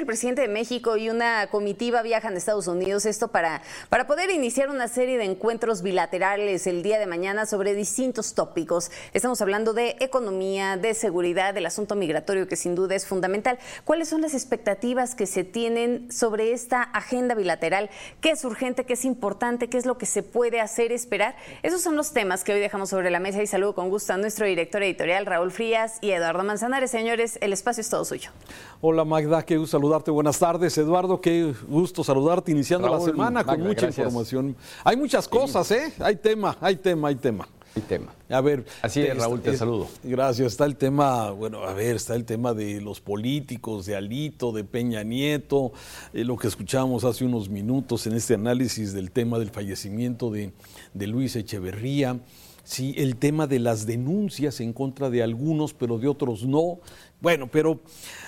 El presidente de México y una comitiva viajan a Estados Unidos, esto para, para poder iniciar una serie de encuentros bilaterales el día de mañana sobre distintos tópicos. Estamos hablando de economía, de seguridad, del asunto migratorio que sin duda es fundamental. ¿Cuáles son las expectativas que se tienen sobre esta agenda bilateral? ¿Qué es urgente, qué es importante, qué es lo que se puede hacer, esperar? Esos son los temas que hoy dejamos sobre la mesa y saludo con gusto a nuestro director editorial Raúl Frías y Eduardo Manzanares. Señores, el espacio es todo suyo. Hola Magda, qué gusto saludarte. Buenas tardes, Eduardo. Qué gusto saludarte iniciando la semana con mucha información. Hay muchas cosas, ¿eh? Hay tema, hay tema, hay tema. Hay tema. A ver. Así es, Raúl, te saludo. Gracias. Está el tema, bueno, a ver, está el tema de los políticos, de Alito, de Peña Nieto, eh, lo que escuchamos hace unos minutos en este análisis del tema del fallecimiento de, de Luis Echeverría. Sí, el tema de las denuncias en contra de algunos, pero de otros no. Bueno, pero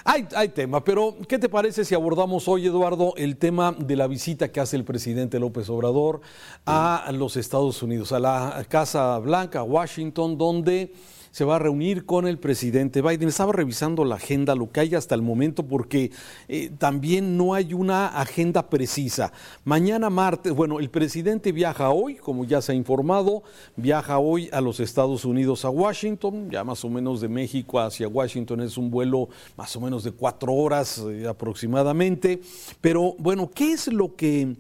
hay, hay, tema. Pero, ¿qué te parece si abordamos hoy, Eduardo, el tema de la visita que hace el presidente López Obrador a los Estados Unidos, a la Casa Blanca, a Washington, donde se va a reunir con el presidente Biden. Estaba revisando la agenda, lo que hay hasta el momento, porque eh, también no hay una agenda precisa. Mañana martes, bueno, el presidente viaja hoy, como ya se ha informado, viaja hoy a los Estados Unidos, a Washington, ya más o menos de México hacia Washington es un vuelo más o menos de cuatro horas eh, aproximadamente. Pero bueno, ¿qué es lo que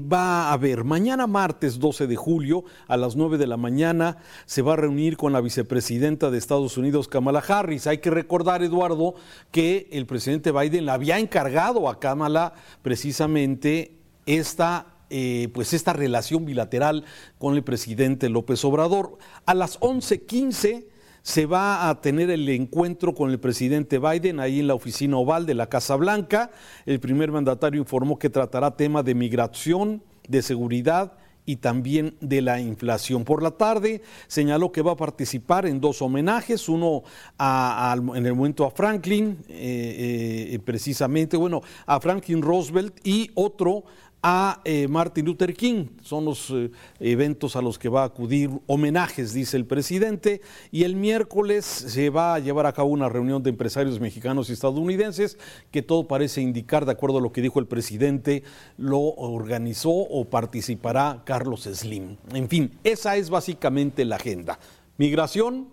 va a haber. Mañana martes 12 de julio a las 9 de la mañana se va a reunir con la vicepresidenta de Estados Unidos, Kamala Harris. Hay que recordar, Eduardo, que el presidente Biden le había encargado a Kamala precisamente esta eh, pues esta relación bilateral con el presidente López Obrador. A las 11:15 se va a tener el encuentro con el presidente Biden ahí en la oficina oval de la Casa Blanca. El primer mandatario informó que tratará temas de migración, de seguridad y también de la inflación. Por la tarde señaló que va a participar en dos homenajes, uno en el momento a Franklin, eh, eh, precisamente, bueno, a Franklin Roosevelt y otro a eh, Martin Luther King. Son los eh, eventos a los que va a acudir homenajes, dice el presidente. Y el miércoles se va a llevar a cabo una reunión de empresarios mexicanos y estadounidenses que todo parece indicar, de acuerdo a lo que dijo el presidente, lo organizó o participará Carlos Slim. En fin, esa es básicamente la agenda. Migración.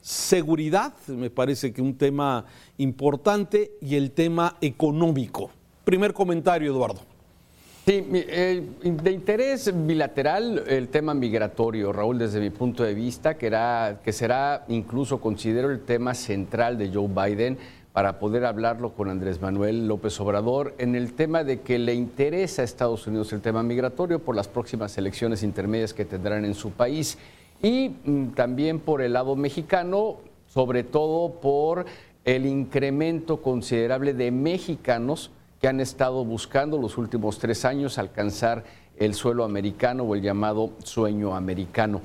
Seguridad, me parece que un tema importante, y el tema económico. Primer comentario, Eduardo. Sí, eh, de interés bilateral el tema migratorio, Raúl, desde mi punto de vista, que, era, que será incluso, considero, el tema central de Joe Biden para poder hablarlo con Andrés Manuel López Obrador en el tema de que le interesa a Estados Unidos el tema migratorio por las próximas elecciones intermedias que tendrán en su país y mm, también por el lado mexicano, sobre todo por el incremento considerable de mexicanos que han estado buscando los últimos tres años alcanzar el suelo americano o el llamado sueño americano.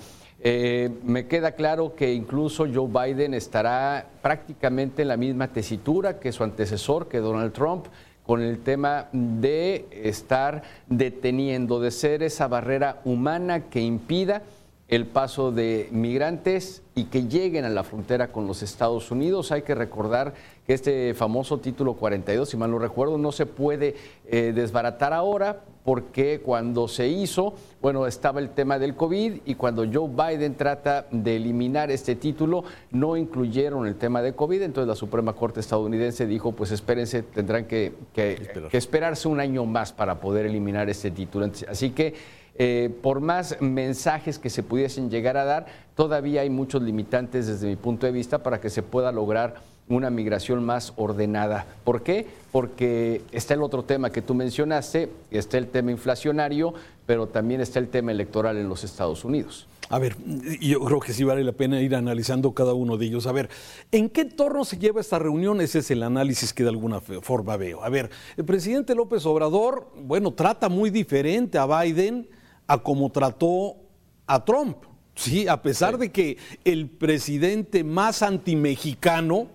Eh, me queda claro que incluso Joe Biden estará prácticamente en la misma tesitura que su antecesor, que Donald Trump, con el tema de estar deteniendo, de ser esa barrera humana que impida el paso de migrantes y que lleguen a la frontera con los Estados Unidos. Hay que recordar que este famoso título 42, si mal no recuerdo, no se puede eh, desbaratar ahora porque cuando se hizo, bueno, estaba el tema del COVID y cuando Joe Biden trata de eliminar este título, no incluyeron el tema de COVID, entonces la Suprema Corte estadounidense dijo, pues espérense, tendrán que, que esperarse un año más para poder eliminar este título. Así que eh, por más mensajes que se pudiesen llegar a dar, todavía hay muchos limitantes desde mi punto de vista para que se pueda lograr una migración más ordenada. ¿Por qué? Porque está el otro tema que tú mencionaste, está el tema inflacionario, pero también está el tema electoral en los Estados Unidos. A ver, yo creo que sí vale la pena ir analizando cada uno de ellos. A ver, ¿en qué torno se lleva esta reunión? Ese es el análisis que de alguna forma veo. A ver, el presidente López Obrador, bueno, trata muy diferente a Biden a como trató a Trump. Sí, a pesar de que el presidente más antimexicano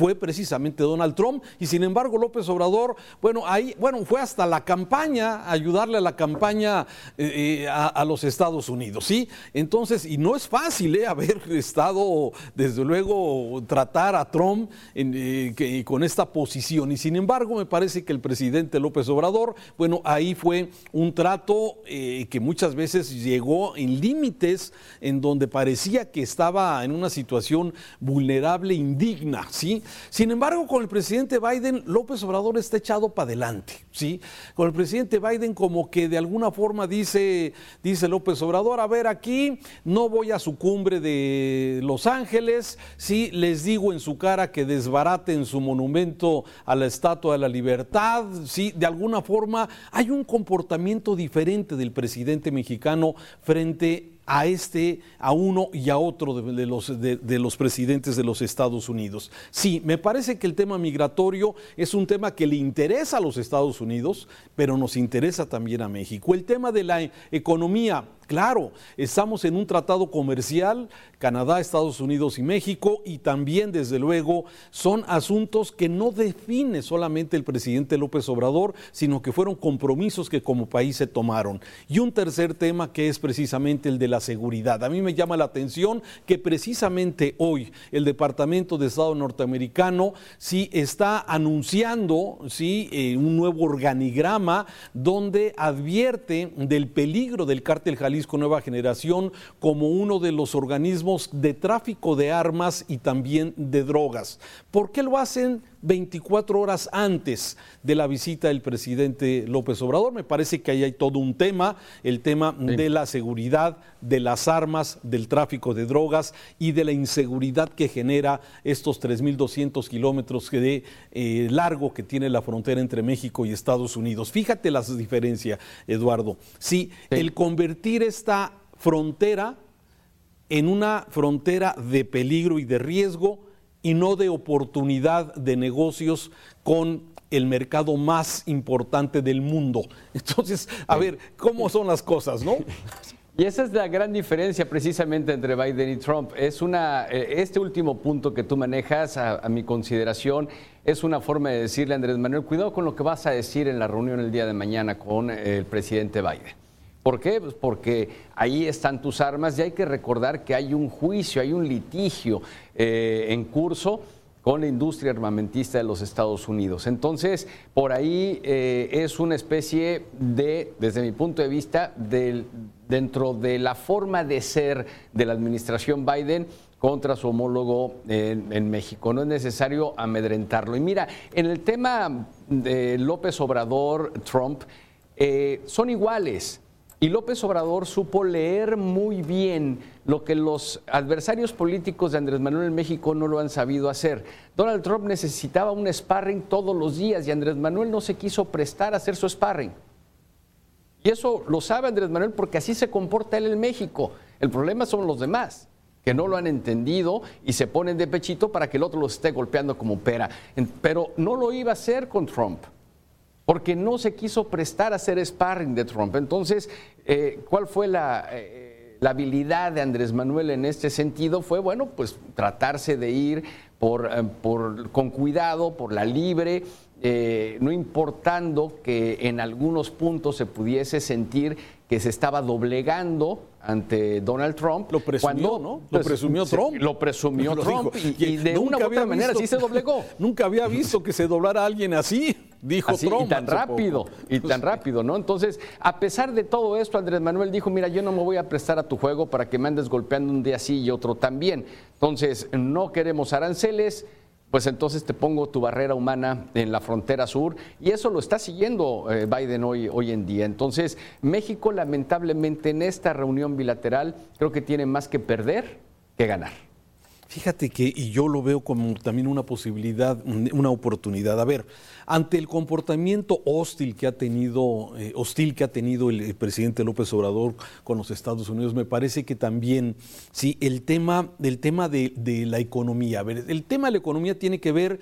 fue precisamente Donald Trump y sin embargo López Obrador, bueno, ahí, bueno, fue hasta la campaña, ayudarle a la campaña eh, eh, a, los Estados Unidos, ¿sí? Entonces, y no es fácil, ¿eh? Haber estado, desde luego, tratar a Trump eh, con esta posición y sin embargo me parece que el presidente López Obrador, bueno, ahí fue un trato que muchas veces llegó en límites en donde parecía que estaba en una situación vulnerable, indigna, ¿sí? Sin embargo, con el presidente Biden, López Obrador está echado para adelante, ¿sí? Con el presidente Biden como que de alguna forma dice, dice López Obrador, a ver, aquí no voy a su cumbre de Los Ángeles, sí, les digo en su cara que desbaraten su monumento a la Estatua de la Libertad, sí, de alguna forma hay un comportamiento diferente del presidente mexicano frente a este, a uno y a otro de, los, de, los presidentes de los Estados Unidos. Sí, me parece que el tema migratorio es un tema que le interesa a los Estados Unidos, pero nos interesa también a México. El tema de la economía, Claro, estamos en un tratado comercial, Canadá, Estados Unidos y México, y también, desde luego, son asuntos que no define solamente el presidente López Obrador, sino que fueron compromisos que como país se tomaron. Y un tercer tema que es precisamente el de la seguridad. A mí me llama la atención que precisamente hoy el Departamento de Estado norteamericano sí está anunciando sí, eh, un nuevo organigrama donde advierte del peligro del cártel Jalisco Nueva Generación como uno de los organismos de tráfico de armas y también de drogas. ¿Por qué lo hacen 24 horas antes de la visita del presidente López Obrador? Me parece que ahí hay todo un tema, el tema de la seguridad, de las armas, del tráfico de drogas y de la inseguridad que genera estos 3.200 kilómetros de eh, largo que tiene la frontera entre México y Estados Unidos. Fíjate las diferencias, Eduardo. sí. el convertir esta frontera en una frontera de peligro y de riesgo y no de oportunidad de negocios con el mercado más importante del mundo. Entonces, a ver, ¿cómo son las cosas, no? Y esa es la gran diferencia precisamente entre Biden y Trump. Es una, eh, este último punto que tú manejas, a, mi consideración, es una forma de decirle a Andrés Manuel, cuidado con lo que vas a decir en la reunión el día de mañana con el presidente Biden. ¿Por qué? Pues porque ahí están tus armas y hay que recordar que hay un juicio, hay un litigio eh, en curso con la industria armamentista de los Estados Unidos. Entonces, por ahí eh, es una especie de, desde mi punto de vista, dentro de la forma de ser de la administración Biden, contra su homólogo en, México. No es necesario amedrentarlo. Y mira, en el tema de López Obrador, Trump, eh, son iguales. Y López Obrador supo leer muy bien lo que los adversarios políticos de Andrés Manuel en México no lo han sabido hacer. Donald Trump necesitaba un sparring todos los días y Andrés Manuel no se quiso prestar a hacer su sparring. Y eso lo sabe Andrés Manuel porque así se comporta él en México. El problema son los demás que no lo han entendido y se ponen de pechito para que el otro los esté golpeando como pera. Pero no lo iba a hacer con Trump porque no se quiso prestar a hacer sparring de Trump. Entonces, eh, ¿cuál fue eh, la, habilidad de Andrés Manuel en este sentido? Fue, bueno, pues tratarse de ir por, eh, con cuidado, por la libre, no importando que en algunos puntos se pudiese sentir que se estaba doblegando ante Donald Trump. Lo presumió, ¿no? Lo presumió Trump. Lo presumió Trump y, de una u otra manera sí se doblegó. Nunca había visto que se doblara alguien así, dijo Trump. Y tan rápido, y tan rápido, ¿no? Entonces, a pesar de todo esto, Andrés Manuel dijo, mira, yo no me voy a prestar a tu juego para que me andes golpeando un día sí y otro también. Entonces, no queremos aranceles, pues entonces te pongo tu barrera humana en la frontera sur y eso lo está siguiendo eh, Biden hoy, hoy en día. Entonces, México lamentablemente en esta reunión bilateral creo que tiene más que perder que ganar. Fíjate que, y yo lo veo como también una posibilidad, una oportunidad. A ver, ante el comportamiento hostil que ha tenido, eh, hostil que ha tenido el, presidente López Obrador con los Estados Unidos, me parece que también, sí, el tema, el tema de, la economía. A ver, el tema de la economía tiene que ver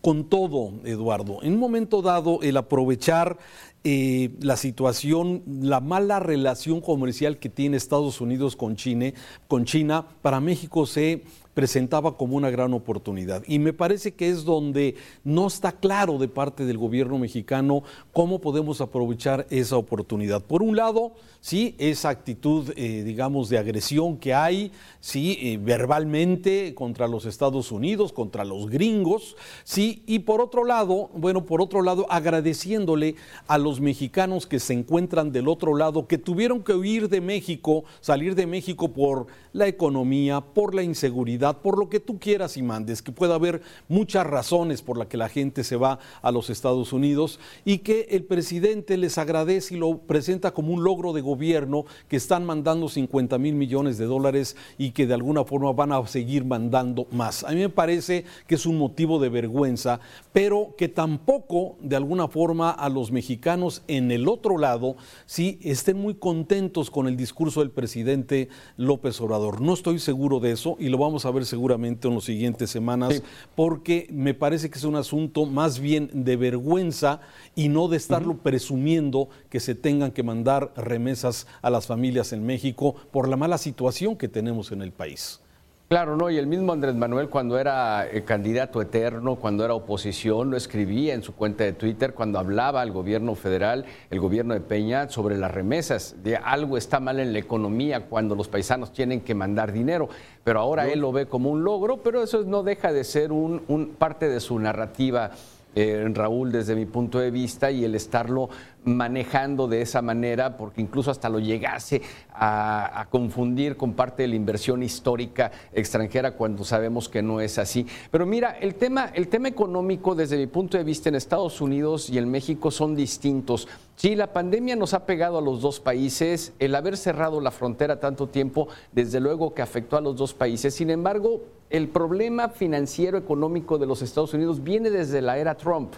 con todo, Eduardo. En un momento dado, el aprovechar eh, la situación, la mala relación comercial que tiene Estados Unidos con China, con China para México se presentaba como una gran oportunidad. Y me parece que es donde no está claro de parte del gobierno mexicano cómo podemos aprovechar esa oportunidad. Por un lado, sí, esa actitud, eh, digamos, de agresión que hay, sí, eh, verbalmente contra los Estados Unidos, contra los gringos, sí, y por otro lado, bueno, por otro lado, agradeciéndole a los mexicanos que se encuentran del otro lado, que tuvieron que huir de México, salir de México por la economía, por la inseguridad, por lo que tú quieras y mandes, que pueda haber muchas razones por las que la gente se va a los Estados Unidos y que el presidente les agradece y lo presenta como un logro de gobierno que están mandando 50 mil millones de dólares y que de alguna forma van a seguir mandando más. A mí me parece que es un motivo de vergüenza, pero que tampoco de alguna forma a los mexicanos en el otro lado sí estén muy contentos con el discurso del presidente López Obrador. No estoy seguro de eso y lo vamos a ver seguramente en las siguientes semanas porque me parece que es un asunto más bien de vergüenza y no de estarlo presumiendo que se tengan que mandar remesas a las familias en México por la mala situación que tenemos en el país. Claro, no, y el mismo Andrés Manuel cuando era eh, candidato eterno, cuando era oposición, lo escribía en su cuenta de Twitter cuando hablaba al gobierno federal, el gobierno de Peña, sobre las remesas, de algo está mal en la economía cuando los paisanos tienen que mandar dinero, pero ahora él lo ve como un logro, pero eso no deja de ser un parte de su narrativa eh, Raúl, desde mi punto de vista, y el estarlo manejando de esa manera, porque incluso hasta lo llegase a, confundir con parte de la inversión histórica extranjera cuando sabemos que no es así. Pero mira, el tema, el tema económico desde mi punto de vista en Estados Unidos y en México son distintos. Sí, la pandemia nos ha pegado a los dos países, el haber cerrado la frontera tanto tiempo, desde luego que afectó a los dos países. Sin embargo, el problema financiero económico de los Estados Unidos viene desde la era Trump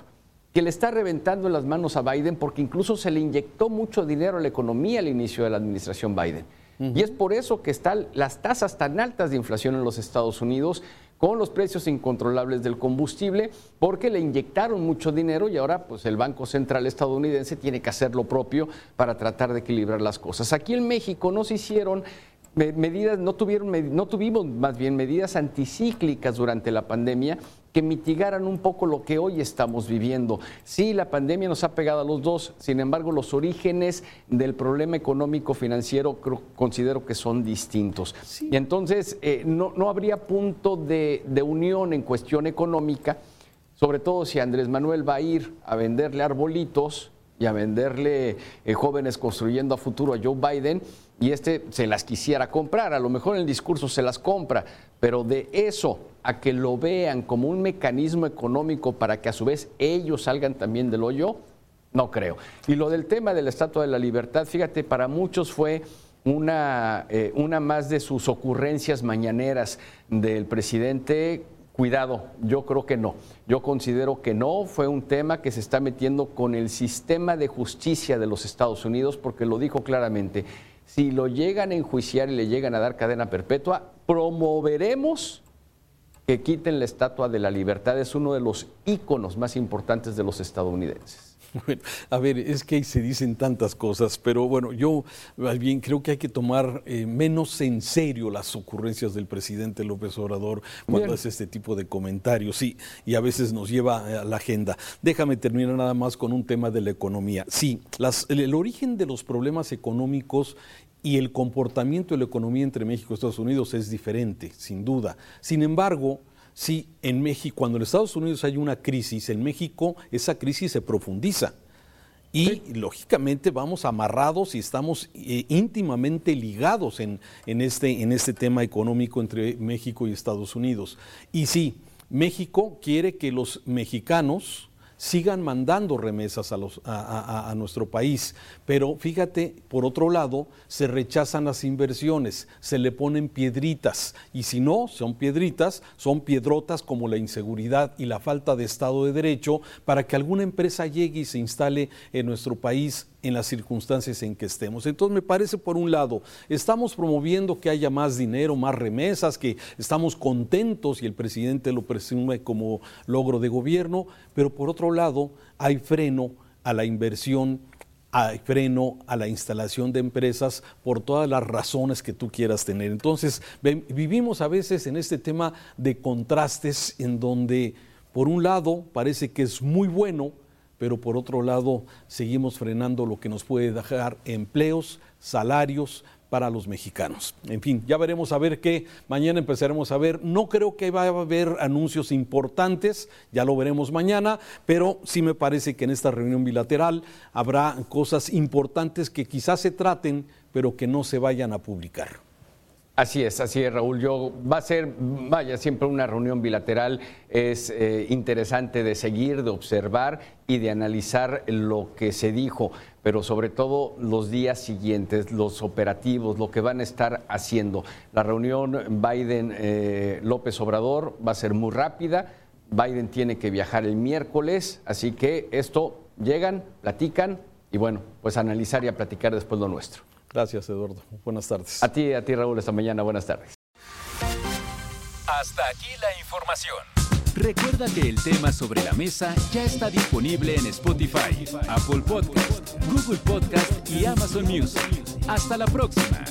que le está reventando en las manos a Biden porque incluso se le inyectó mucho dinero a la economía al inicio de la administración Biden. Y es por eso que están las tasas tan altas de inflación en los Estados Unidos con los precios incontrolables del combustible, porque le inyectaron mucho dinero y ahora pues el Banco Central estadounidense tiene que hacer lo propio para tratar de equilibrar las cosas. Aquí en México no se hicieron medidas, no, tuvieron, no tuvimos más bien medidas anticíclicas durante la pandemia que mitigaran un poco lo que hoy estamos viviendo. Sí, la pandemia nos ha pegado a los dos, sin embargo, los orígenes del problema económico financiero considero que son distintos. Y entonces eh, no, no, habría punto de, de unión en cuestión económica, sobre todo si Andrés Manuel va a ir a venderle arbolitos y a venderle eh, jóvenes construyendo a futuro a Joe Biden y este se las quisiera comprar, a lo mejor en el discurso se las compra, pero de eso a que lo vean como un mecanismo económico para que a su vez ellos salgan también del hoyo, no creo. Y lo del tema de la Estatua de la Libertad, fíjate, para muchos fue una, eh, una más de sus ocurrencias mañaneras del presidente Cuidado, yo creo que no. Yo considero que no fue un tema que se está metiendo con el sistema de justicia de los Estados Unidos, porque lo dijo claramente. Si lo llegan a enjuiciar y le llegan a dar cadena perpetua, promoveremos que quiten la estatua de la libertad. Es uno de los íconos más importantes de los estadounidenses. Bueno, a ver, es que ahí se dicen tantas cosas, pero bueno, yo más bien creo que hay que tomar eh, menos en serio las ocurrencias del presidente López Obrador cuando hace este tipo de comentarios, sí, y a veces nos lleva a la agenda. Déjame terminar nada más con un tema de la economía. Sí, el origen de los problemas económicos y el comportamiento de la economía entre México y Estados Unidos es diferente, sin duda. Sin embargo, Sí, en México, cuando en Estados Unidos hay una crisis, en México esa crisis se profundiza. Y lógicamente vamos amarrados y estamos eh, íntimamente ligados en, en, este, en este tema económico entre México y Estados Unidos. Y sí, México quiere que los mexicanos sigan mandando remesas a, los, a, nuestro país. Pero fíjate, por otro lado, se rechazan las inversiones, se le ponen piedritas. Y si no, son piedritas, son piedrotas como la inseguridad y la falta de Estado de Derecho para que alguna empresa llegue y se instale en nuestro país en las circunstancias en que estemos. Entonces me parece, por un lado, estamos promoviendo que haya más dinero, más remesas, que estamos contentos y el presidente lo presume como logro de gobierno, pero por otro lado hay freno a la inversión freno a la instalación de empresas por todas las razones que tú quieras tener. Entonces, vivimos a veces en este tema de contrastes en donde, por un lado, parece que es muy bueno, pero por otro lado, seguimos frenando lo que nos puede dejar empleos, salarios, para los mexicanos. En fin, ya veremos a ver qué. Mañana empezaremos a ver. No creo que vaya a haber anuncios importantes, ya lo veremos mañana, pero sí me parece que en esta reunión bilateral habrá cosas importantes que quizás se traten, pero que no se vayan a publicar. Así es, así es, Raúl. Yo va a ser, vaya, siempre una reunión bilateral es eh, interesante de seguir, de observar y de analizar lo que se dijo, pero sobre todo los días siguientes, los operativos, lo que van a estar haciendo. La reunión Biden-López eh, Obrador va a ser muy rápida. Biden tiene que viajar el miércoles, así que esto llegan, platican y bueno, pues analizar y a platicar después lo nuestro. Gracias, Eduardo. Buenas tardes. A ti, a ti, Raúl, esta mañana. Buenas tardes. Hasta aquí la información. Recuerda que el tema sobre la mesa ya está disponible en Spotify, Apple Podcast, Google Podcast y Amazon Music. Hasta la próxima.